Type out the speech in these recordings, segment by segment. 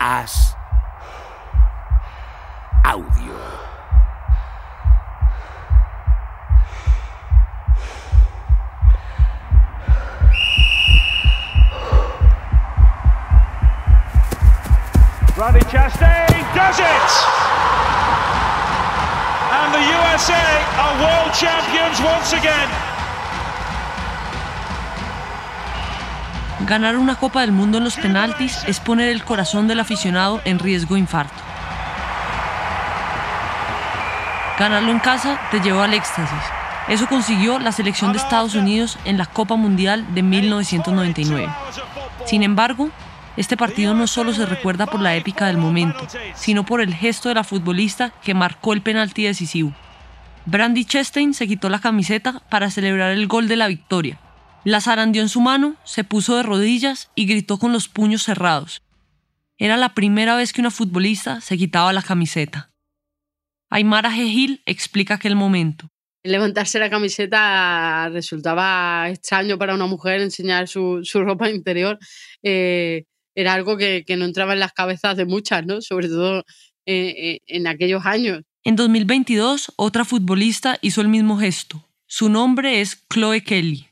As Audio. Randy Chastain does it! And the USA are world champions once again. Ganar una Copa del Mundo en los penaltis es poner el corazón del aficionado en riesgo de infarto. Ganarlo en casa te llevó al éxtasis. Eso consiguió la selección de Estados Unidos en la Copa Mundial de 1999. Sin embargo, este partido no solo se recuerda por la épica del momento, sino por el gesto de la futbolista que marcó el penalti decisivo. Brandy Chastain se quitó la camiseta para celebrar el gol de la victoria. La zarandeó en su mano, se puso de rodillas y gritó con los puños cerrados. Era la primera vez que una futbolista se quitaba la camiseta. Aymara Gil explica aquel momento. Levantarse la camiseta resultaba extraño para una mujer enseñar su, su ropa interior. Eh, era algo que, que, no entraba en las cabezas de muchas, ¿no? Sobre todo eh, eh, en aquellos años. En 2022, otra futbolista hizo el mismo gesto. Su nombre es Chloe Kelly.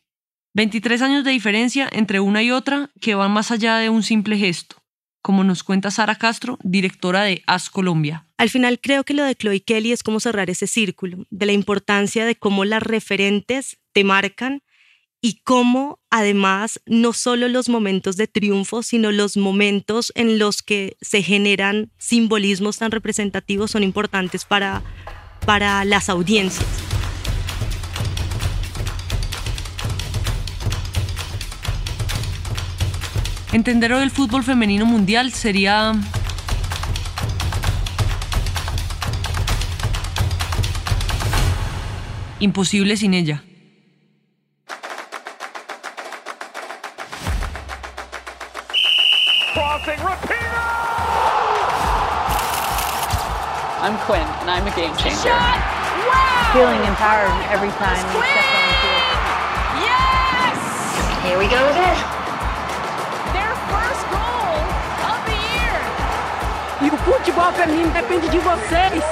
23 años de diferencia entre una y otra que van más allá de un simple gesto, como nos cuenta Sara Castro, directora de AS Colombia. Al final creo que lo de Chloe Kelly es como cerrar ese círculo, de la importancia de cómo las referentes te marcan y cómo además no solo los momentos de triunfo, sino los momentos en los que se generan simbolismos tan representativos son importantes para, para las audiencias. Entender hoy el fútbol femenino mundial sería imposible sin ella. I'm Quinn, and I'm a game changer. Wow! Feeling empowered every time we step on the field. Yes! Here we go again. O futebol feminino depende de vocês.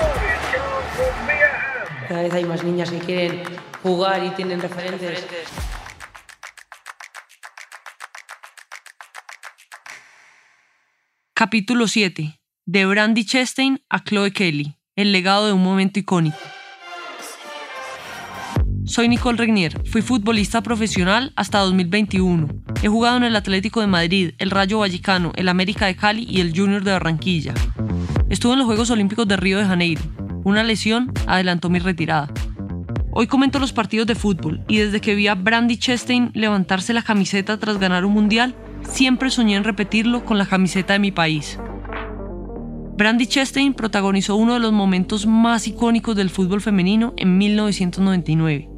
Cada vez hay más niñas que quieren jugar y tienen referentes. Capítulo 7. De Brandy Chastain a Chloe Kelly. El legado de un momento icónico. Soy Nicole Regnier, fui futbolista profesional hasta 2021. He jugado en el Atlético de Madrid, el Rayo Vallecano, el América de Cali y el Junior de Barranquilla. Estuve en los Juegos Olímpicos de Río de Janeiro. Una lesión adelantó mi retirada. Hoy comento los partidos de fútbol y desde que vi a Brandy Chastain levantarse la camiseta tras ganar un mundial, siempre soñé en repetirlo con la camiseta de mi país. Brandy Chastain protagonizó uno de los momentos más icónicos del fútbol femenino en 1999.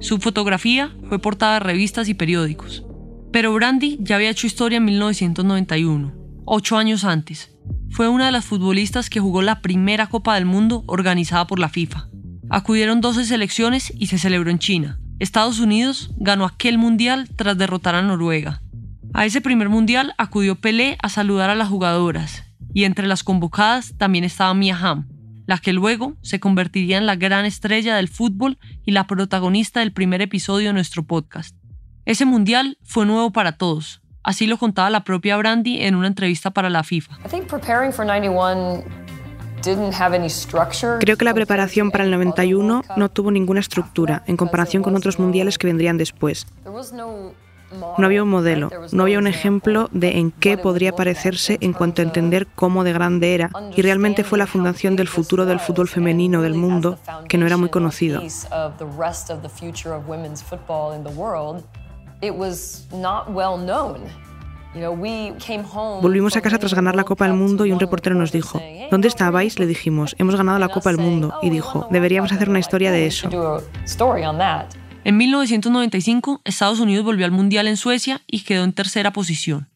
Su fotografía fue portada de revistas y periódicos. Pero Brandy ya había hecho historia en 1991, ocho años antes. Fue una de las futbolistas que jugó la primera Copa del Mundo organizada por la FIFA. Acudieron 12 selecciones y se celebró en China. Estados Unidos ganó aquel mundial tras derrotar a Noruega. A ese primer mundial acudió Pelé a saludar a las jugadoras, y entre las convocadas también estaba Mia Hamm, la que luego se convertiría en la gran estrella del fútbol y la protagonista del primer episodio de nuestro podcast. Ese mundial fue nuevo para todos, así lo contaba la propia Brandy en una entrevista para la FIFA. Creo que la preparación para el 91 no tuvo ninguna estructura en comparación con otros mundiales que vendrían después. No había un modelo, no había un ejemplo de en qué podría parecerse en cuanto a entender cómo de grande era, y realmente fue la fundación del futuro del fútbol femenino del mundo que no era muy conocido. Volvimos a casa tras ganar la Copa del Mundo y un reportero nos dijo, ¿dónde estabais? Le dijimos, hemos ganado la Copa del Mundo. Y dijo, deberíamos hacer una historia de eso. En 1995, Estados Unidos volvió al Mundial en Suecia y quedó en tercera posición.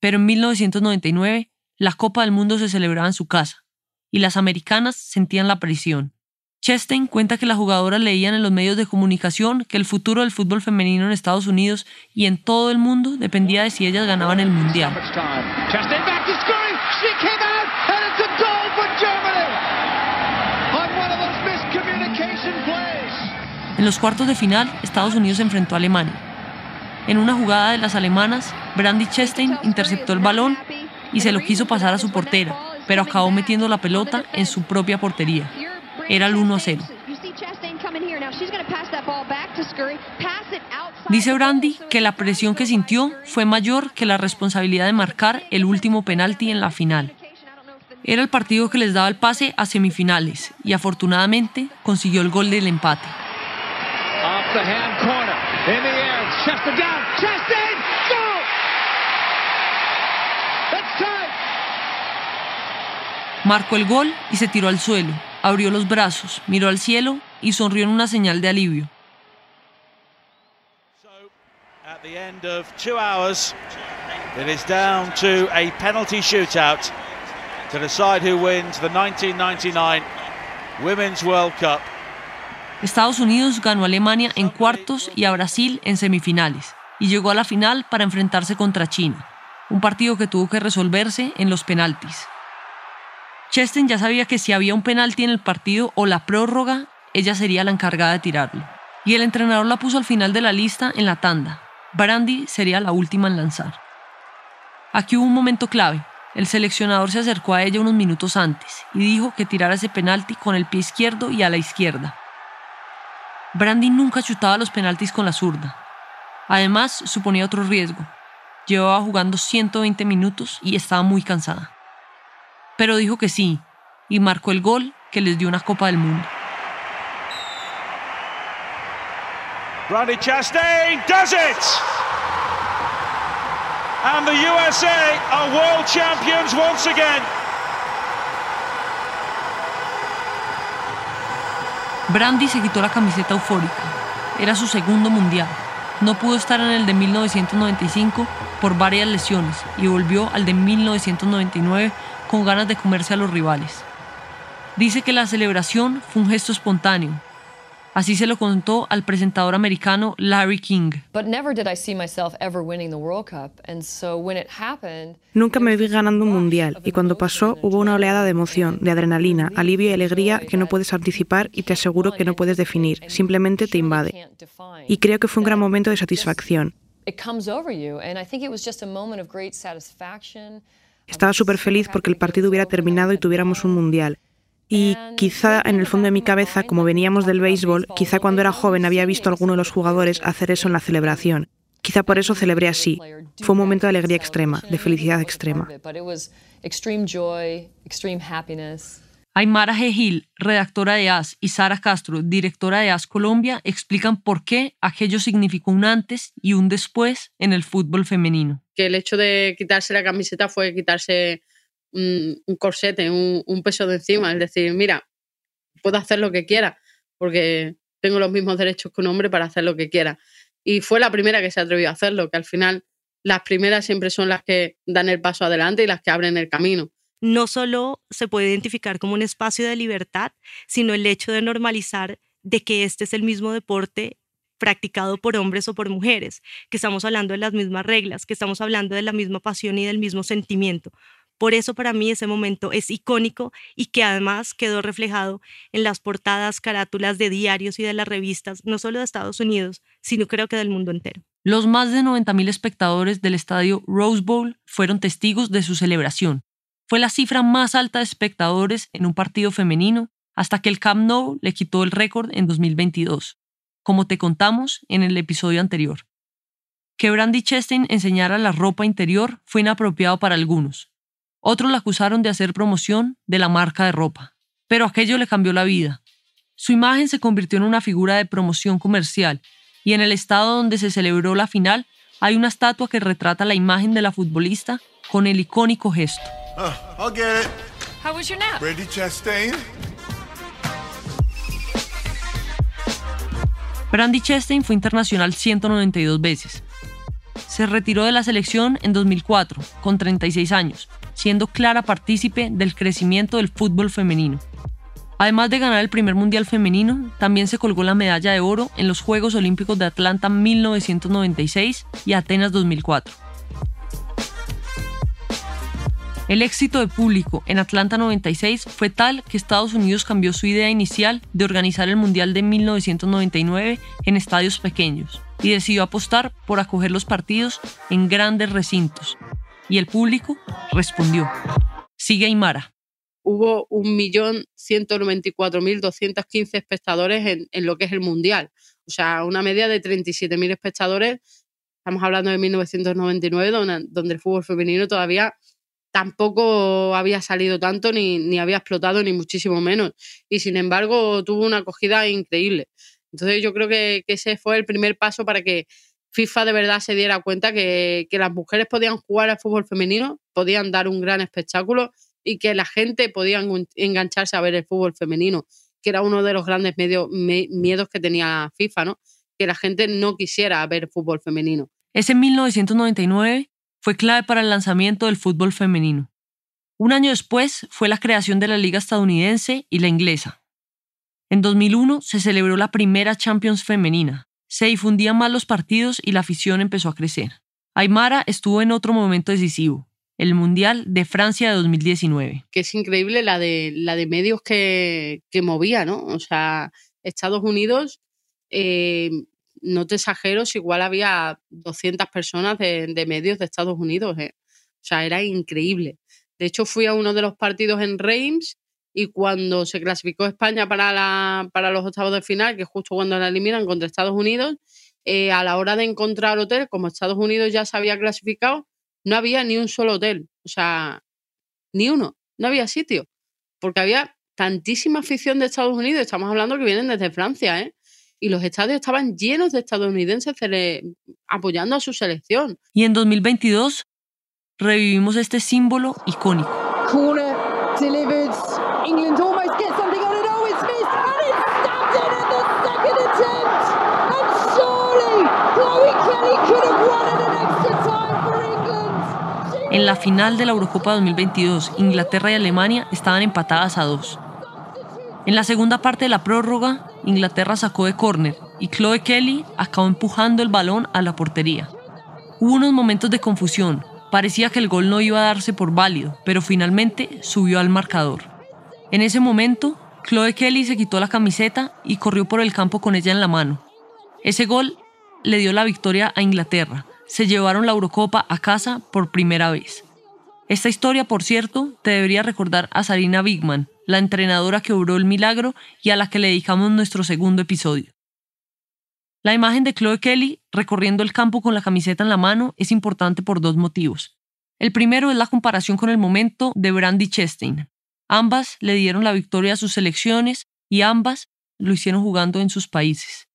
Pero en 1999, la Copa del Mundo se celebraba en su casa, y las americanas sentían la presión. Chastain cuenta que las jugadoras leían en los medios de comunicación que el futuro del fútbol femenino en Estados Unidos y en todo el mundo dependía de si ellas ganaban el mundial. En los cuartos de final, Estados Unidos enfrentó a Alemania. En una jugada de las alemanas, Brandy Chastain interceptó el balón y se lo quiso pasar a su portera, pero acabó metiendo la pelota en su propia portería. Era el 1 a 0. Dice Brandy que la presión que sintió fue mayor que la responsabilidad de marcar el último penalti en la final. Era el partido que les daba el pase a semifinales y afortunadamente consiguió el gol del empate. Marcó el gol y se tiró al suelo, abrió los brazos, miró al cielo y sonrió en una señal de alivio. So, At the end of two hours, it is down to a penalty shootout to decide who wins the 1999 Women's World Cup. Estados Unidos ganó a Alemania en cuartos y a Brasil en semifinales, y llegó a la final para enfrentarse contra China, un partido que tuvo que resolverse en los penaltis. Chesten ya sabía que si había un penalti en el partido o la prórroga, ella sería la encargada de tirarlo. Y el entrenador la puso al final de la lista en la tanda. Brandy sería la última en lanzar. Aquí hubo un momento clave. El seleccionador se acercó a ella unos minutos antes y dijo que tirara ese penalti con el pie izquierdo y a la izquierda. Brandy nunca chutaba los penaltis con la zurda. Además, suponía otro riesgo. Llevaba jugando 120 minutos y estaba muy cansada pero dijo que sí y marcó el gol que les dio una Copa del Mundo. Brandy Chastain does it! And the USA are world champions once again. Brandy se quitó la camiseta eufórica. Era su segundo mundial. No pudo estar en el de 1995 por varias lesiones y volvió al de 1999 con ganas de comerse a los rivales. Dice que la celebración fue un gesto espontáneo. Así se lo contó al presentador americano Larry King. Nunca me vi ganando un mundial y cuando pasó hubo una oleada de emoción, de adrenalina, alivio y alegría que no puedes anticipar y te aseguro que no puedes definir, simplemente te invade. Y creo que fue un gran momento de satisfacción. Estaba súper feliz porque el partido hubiera terminado y tuviéramos un mundial. Y quizá en el fondo de mi cabeza, como veníamos del béisbol, quizá cuando era joven había visto a alguno de los jugadores hacer eso en la celebración. Quizá por eso celebré así. Fue un momento de alegría extrema, de felicidad extrema. Aymara G. Gil, redactora de AS, y Sara Castro, directora de AS Colombia, explican por qué aquello significó un antes y un después en el fútbol femenino. Que el hecho de quitarse la camiseta fue quitarse un, corsete, un, peso de encima. Es decir, mira, puedo hacer lo que quiera, porque tengo los mismos derechos que un hombre para hacer lo que quiera. Y fue la primera que se atrevió a hacerlo, que al final las primeras siempre son las que dan el paso adelante y las que abren el camino no solo se puede identificar como un espacio de libertad, sino el hecho de normalizar de que este es el mismo deporte practicado por hombres o por mujeres, que estamos hablando de las mismas reglas, que estamos hablando de la misma pasión y del mismo sentimiento. Por eso para mí ese momento es icónico y que además quedó reflejado en las portadas, carátulas de diarios y de las revistas, no solo de Estados Unidos, sino creo que del mundo entero. Los más de 90.000 espectadores del estadio Rose Bowl fueron testigos de su celebración, fue la cifra más alta de espectadores en un partido femenino hasta que el Camp Nou le quitó el récord en 2022, como te contamos en el episodio anterior. Que Brandy Chastain enseñara la ropa interior fue inapropiado para algunos. Otros la acusaron de hacer promoción de la marca de ropa, pero aquello le cambió la vida. Su imagen se convirtió en una figura de promoción comercial y en el estado donde se celebró la final hay una estatua que retrata la imagen de la futbolista con el icónico gesto. Uh, I'll get it. How was your nap? Brady Chastain. Brandy Chastain fue internacional 192 veces. Se retiró de la selección en 2004, con 36 años, siendo clara partícipe del crecimiento del fútbol femenino. Además de ganar el primer Mundial femenino, también se colgó la medalla de oro en los Juegos Olímpicos de Atlanta 1996 y Atenas 2004. El éxito de público en Atlanta 96 fue tal que Estados Unidos cambió su idea inicial de organizar el Mundial de 1999 en estadios pequeños y decidió apostar por acoger los partidos en grandes recintos. Y el público respondió. Sigue Aymara. Hubo 1.194.215 espectadores en, en lo que es el Mundial. O sea, una media de 37.000 espectadores. Estamos hablando de 1999, donde, donde el fútbol femenino todavía tampoco había salido tanto ni, ni, había explotado ni muchísimo menos. Y sin embargo tuvo una acogida increíble. Entonces yo creo que, que ese fue el primer paso para que FIFA de verdad se diera cuenta que, que, las mujeres podían jugar al fútbol femenino, podían dar un gran espectáculo y que la gente podía engancharse a ver el fútbol femenino, que era uno de los grandes miedos que tenía FIFA, ¿no? Que la gente no quisiera ver fútbol femenino. Es en 1999 fue clave para el lanzamiento del fútbol femenino. Un año después fue la creación de la liga estadounidense y la inglesa. En 2001 se celebró la primera Champions femenina. Se difundían más los partidos y la afición empezó a crecer. Aymara estuvo en otro momento decisivo, el Mundial de Francia de 2019. Que es increíble la de, la de medios que, que movía, ¿no? O sea, Estados Unidos eh, no te exagero, igual había 200 personas de, medios de Estados Unidos. ¿eh? O sea, era increíble. De hecho, fui a uno de los partidos en Reims y cuando se clasificó España para, la, para los octavos de final, que es justo cuando la eliminan contra Estados Unidos, eh, a la hora de encontrar hotel, como Estados Unidos ya se había clasificado, no había ni un solo hotel. O sea, ni uno. No había sitio. Porque había tantísima afición de Estados Unidos. Estamos hablando que vienen desde Francia, ¿eh? y los estadios estaban llenos de estadounidenses apoyando a su selección. Y en 2022 revivimos este símbolo icónico. En la final de la Eurocopa 2022, Inglaterra y Alemania estaban empatadas a dos. En la segunda parte de la prórroga, Inglaterra sacó de córner y Chloe Kelly acabó empujando el balón a la portería. Hubo unos momentos de confusión, parecía que el gol no iba a darse por válido, pero finalmente subió al marcador. En ese momento, Chloe Kelly se quitó la camiseta y corrió por el campo con ella en la mano. Ese gol le dio la victoria a Inglaterra. Se llevaron la Eurocopa a casa por primera vez. Esta historia, por cierto, te debería recordar a Sarina Bigman, la entrenadora que obró el milagro y a la que le dedicamos nuestro segundo episodio. La imagen de Chloe Kelly recorriendo el campo con la camiseta en la mano es importante por dos motivos. El primero es la comparación con el momento de Brandy Chastain. Ambas le dieron la victoria a sus selecciones y ambas lo hicieron jugando en sus países.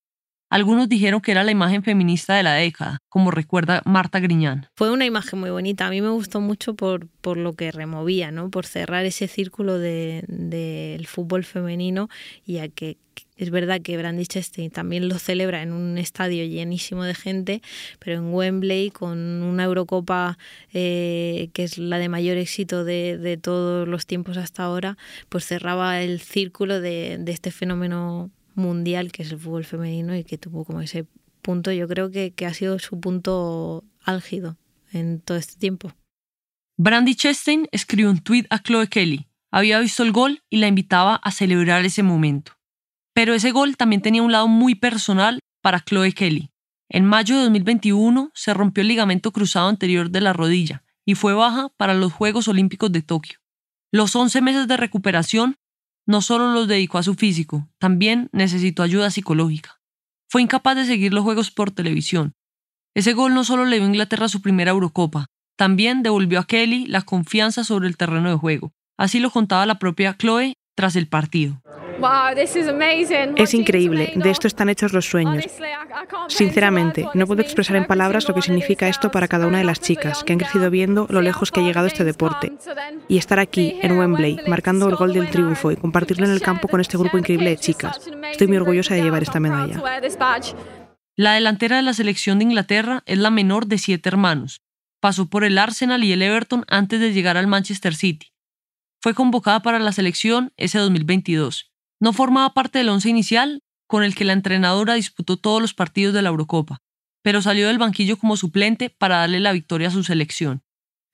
Algunos dijeron que era la imagen feminista de la década, como recuerda Marta Griñán. Fue una imagen muy bonita. A mí me gustó mucho por, por lo que removía, ¿no? por cerrar ese círculo del de, fútbol femenino y a que es verdad que Brandy Chastain también lo celebra en un estadio llenísimo de gente, pero en Wembley, con una Eurocopa eh, que es la de mayor éxito de, de, todos los tiempos hasta ahora, pues cerraba el círculo de, de este fenómeno mundial que es el fútbol femenino y que tuvo como ese punto, yo creo que, que ha sido su punto álgido en todo este tiempo. Brandy Chastain escribió un tweet a Chloe Kelly. Había visto el gol y la invitaba a celebrar ese momento. Pero ese gol también tenía un lado muy personal para Chloe Kelly. En mayo de 2021 se rompió el ligamento cruzado anterior de la rodilla y fue baja para los Juegos Olímpicos de Tokio. Los 11 meses de recuperación no solo los dedicó a su físico, también necesitó ayuda psicológica. Fue incapaz de seguir los juegos por televisión. Ese gol no solo le dio a Inglaterra su primera Eurocopa, también devolvió a Kelly la confianza sobre el terreno de juego. Así lo contaba la propia Chloe tras el partido. Es increíble, de esto están hechos los sueños. Sinceramente, no puedo expresar en palabras lo que significa esto para cada una de las chicas que han crecido viendo lo lejos que ha llegado este deporte. Y estar aquí, en Wembley, marcando el gol del triunfo y compartirlo en el campo con este grupo increíble de chicas. Estoy muy orgullosa de llevar esta medalla. La delantera de la selección de Inglaterra es la menor de siete hermanos. Pasó por el Arsenal y el Everton antes de llegar al Manchester City. Fue convocada para la selección ese 2022 No formaba parte del once inicial con el que la entrenadora disputó todos los partidos de la Eurocopa, pero salió del banquillo como suplente para darle la victoria a su selección.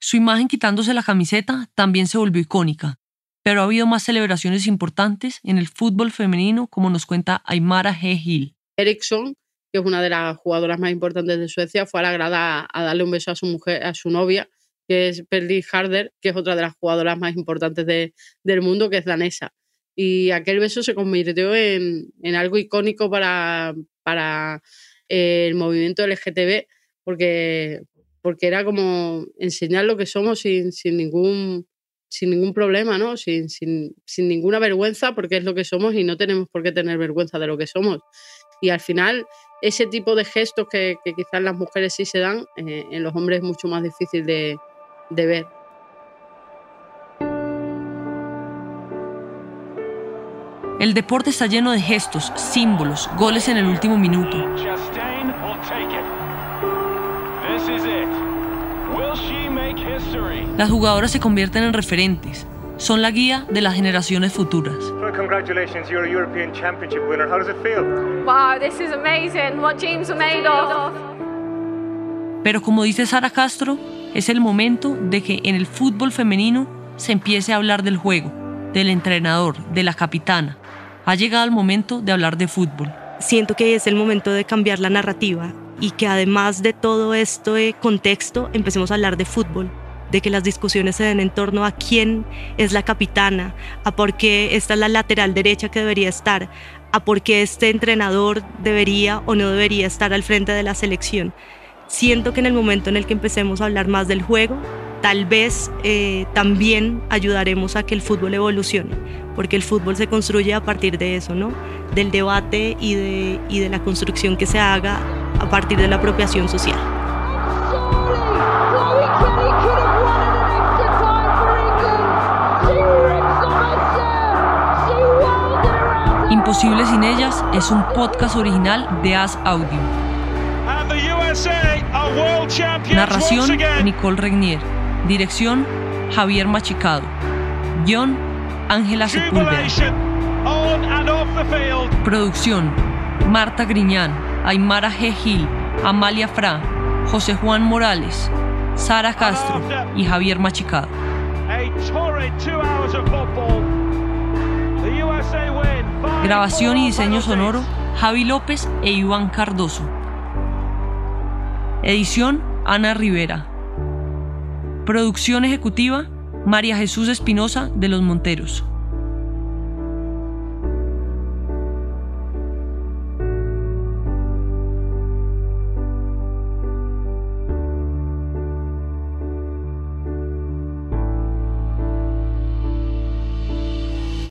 Su imagen quitándose la camiseta también se volvió icónica, pero ha habido más celebraciones importantes en el fútbol femenino, como nos cuenta Aymara G. Hill. Eriksson, que es una de las jugadoras más importantes de Suecia, fue a la grada a darle un beso a su mujer, a su novia, que es Perli Harder, que es otra de las jugadoras más importantes del mundo, que es danesa. Y aquel beso se convirtió en, algo icónico para, eh, el movimiento LGTB, porque, era como enseñar lo que somos sin, sin ningún sin ningún problema, ¿no? Sin, sin, ninguna vergüenza, porque es lo que somos y no tenemos por qué tener vergüenza de lo que somos. Y al final, ese tipo de gestos que, quizás las mujeres sí se dan, eh, en los hombres es mucho más difícil de ver. El deporte está lleno de gestos, símbolos, goles en el último minuto. Las jugadoras se convierten en referentes, son la guía de las generaciones futuras. Pero como dice Sara Castro, es el momento de que en el fútbol femenino se empiece a hablar del juego, del entrenador, de la capitana. Ha llegado el momento de hablar de fútbol. Siento que es el momento de cambiar la narrativa y que además de todo esto de contexto empecemos a hablar de fútbol de que las discusiones se den en torno a quién es la capitana, a por qué esta es la lateral derecha que debería estar, a por qué este entrenador debería o no debería estar al frente de la selección. Siento que en el momento en el que empecemos a hablar más del juego, tal vez eh, también ayudaremos a que el fútbol evolucione, porque el fútbol se construye a partir de eso, ¿no? Del debate y de, y de la construcción que se haga a partir de la apropiación social. Imposible sin ellas es un podcast original de As Audio. Narración Nicole Regnier. Dirección Javier Machicado. Guión Ángela Sepúlveda. Producción Marta Griñán, Aymara G. Gil, Amalia Fra, José Juan Morales, Sara Castro y Javier Machicado. Grabación y diseño sonoro Javi López e Iván Cardoso. Edición Ana Rivera. Producción ejecutiva María Jesús Espinosa de los Monteros.